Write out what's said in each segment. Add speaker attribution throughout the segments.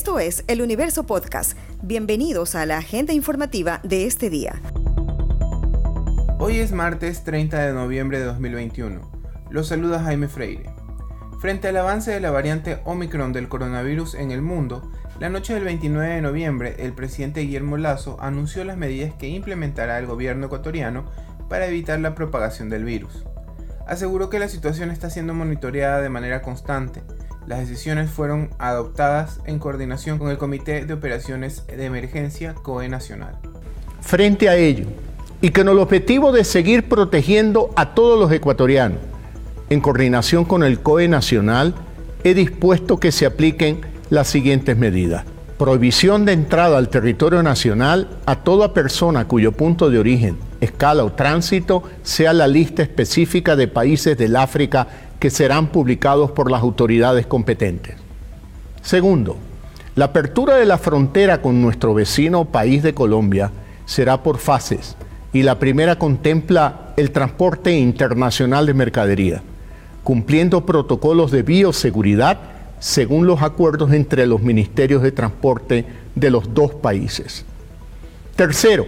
Speaker 1: Esto es El Universo Podcast. Bienvenidos a la agenda informativa de este día.
Speaker 2: Hoy es martes 30 de noviembre de 2021. Los saluda Jaime Freire. Frente al avance de la variante Omicron del coronavirus en el mundo, la noche del 29 de noviembre el presidente Guillermo Lazo anunció las medidas que implementará el gobierno ecuatoriano para evitar la propagación del virus. Aseguró que la situación está siendo monitoreada de manera constante. Las decisiones fueron adoptadas en coordinación con el Comité de Operaciones de Emergencia COE Nacional.
Speaker 3: Frente a ello, y con el objetivo de seguir protegiendo a todos los ecuatorianos, en coordinación con el COE Nacional, he dispuesto que se apliquen las siguientes medidas. Prohibición de entrada al territorio nacional a toda persona cuyo punto de origen, escala o tránsito sea la lista específica de países del África que serán publicados por las autoridades competentes. Segundo, la apertura de la frontera con nuestro vecino país de Colombia será por fases y la primera contempla el transporte internacional de mercadería cumpliendo protocolos de bioseguridad según los acuerdos entre los ministerios de transporte de los dos países. Tercero,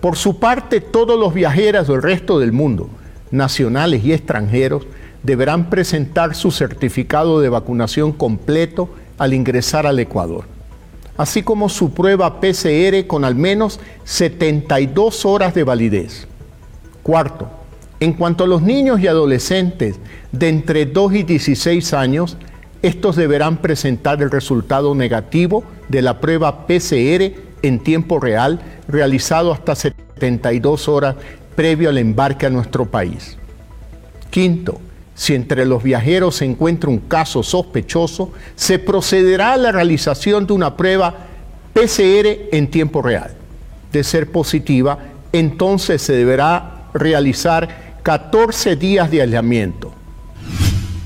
Speaker 3: por su parte, todos los viajeros del resto del mundo, nacionales y extranjeros, deberán presentar su certificado de vacunación completo al ingresar al Ecuador, así como su prueba PCR con al menos 72 horas de validez. Cuarto, en cuanto a los niños y adolescentes de entre 2 y 16 años, estos deberán presentar el resultado negativo de la prueba PCR en tiempo real realizado hasta 72 horas previo al embarque a nuestro país. Quinto, si entre los viajeros se encuentra un caso sospechoso, se procederá a la realización de una prueba PCR en tiempo real. De ser positiva, entonces se deberá realizar 14 días de aislamiento.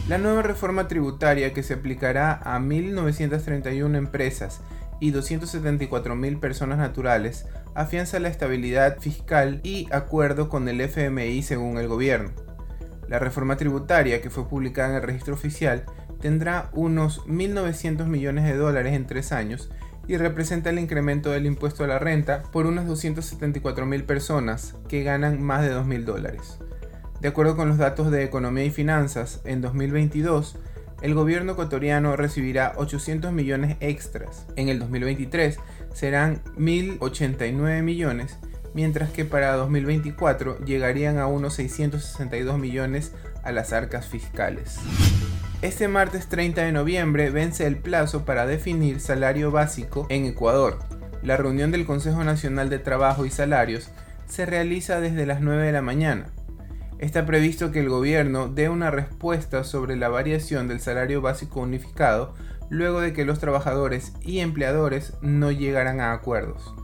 Speaker 2: La nueva reforma tributaria que se aplicará a 1.931 empresas y 274.000 personas naturales afianza la estabilidad fiscal y acuerdo con el FMI según el gobierno. La reforma tributaria que fue publicada en el registro oficial tendrá unos 1.900 millones de dólares en tres años y representa el incremento del impuesto a la renta por unas 274.000 personas que ganan más de 2.000 dólares. De acuerdo con los datos de Economía y Finanzas, en 2022, el gobierno ecuatoriano recibirá 800 millones extras. En el 2023 serán 1.089 millones, mientras que para 2024 llegarían a unos 662 millones a las arcas fiscales. Este martes 30 de noviembre vence el plazo para definir salario básico en Ecuador. La reunión del Consejo Nacional de Trabajo y Salarios se realiza desde las 9 de la mañana. Está previsto que el gobierno dé una respuesta sobre la variación del salario básico unificado luego de que los trabajadores y empleadores no llegaran a acuerdos.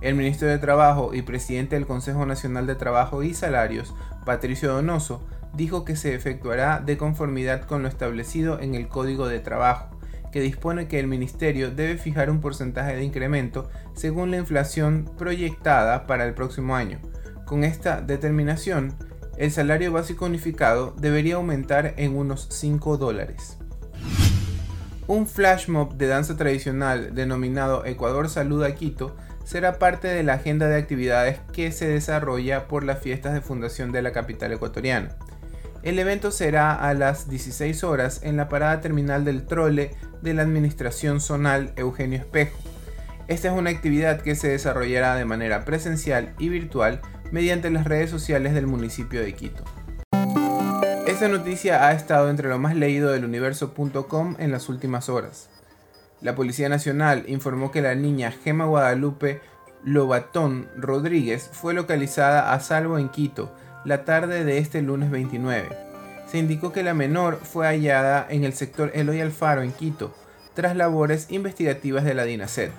Speaker 2: El ministro de Trabajo y presidente del Consejo Nacional de Trabajo y Salarios, Patricio Donoso, dijo que se efectuará de conformidad con lo establecido en el Código de Trabajo, que dispone que el ministerio debe fijar un porcentaje de incremento según la inflación proyectada para el próximo año. Con esta determinación, el salario básico unificado debería aumentar en unos 5 dólares. Un flash mob de danza tradicional denominado Ecuador Saluda Quito será parte de la agenda de actividades que se desarrolla por las fiestas de fundación de la capital ecuatoriana. El evento será a las 16 horas en la parada terminal del trole de la administración zonal Eugenio Espejo. Esta es una actividad que se desarrollará de manera presencial y virtual mediante las redes sociales del municipio de Quito. Esta noticia ha estado entre lo más leído del universo.com en las últimas horas. La Policía Nacional informó que la niña Gema Guadalupe Lobatón Rodríguez fue localizada a salvo en Quito la tarde de este lunes 29. Se indicó que la menor fue hallada en el sector Eloy Alfaro en Quito, tras labores investigativas de la DINASED.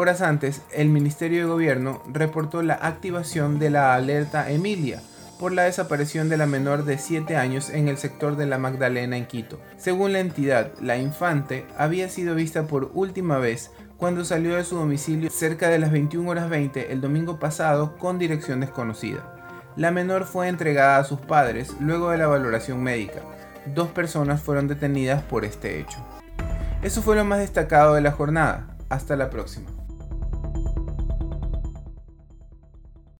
Speaker 2: Horas antes, el Ministerio de Gobierno reportó la activación de la alerta Emilia por la desaparición de la menor de 7 años en el sector de la Magdalena en Quito. Según la entidad, la infante había sido vista por última vez cuando salió de su domicilio cerca de las 21 horas 20 el domingo pasado con dirección desconocida. La menor fue entregada a sus padres luego de la valoración médica. Dos personas fueron detenidas por este hecho. Eso fue lo más destacado de la jornada. Hasta la próxima.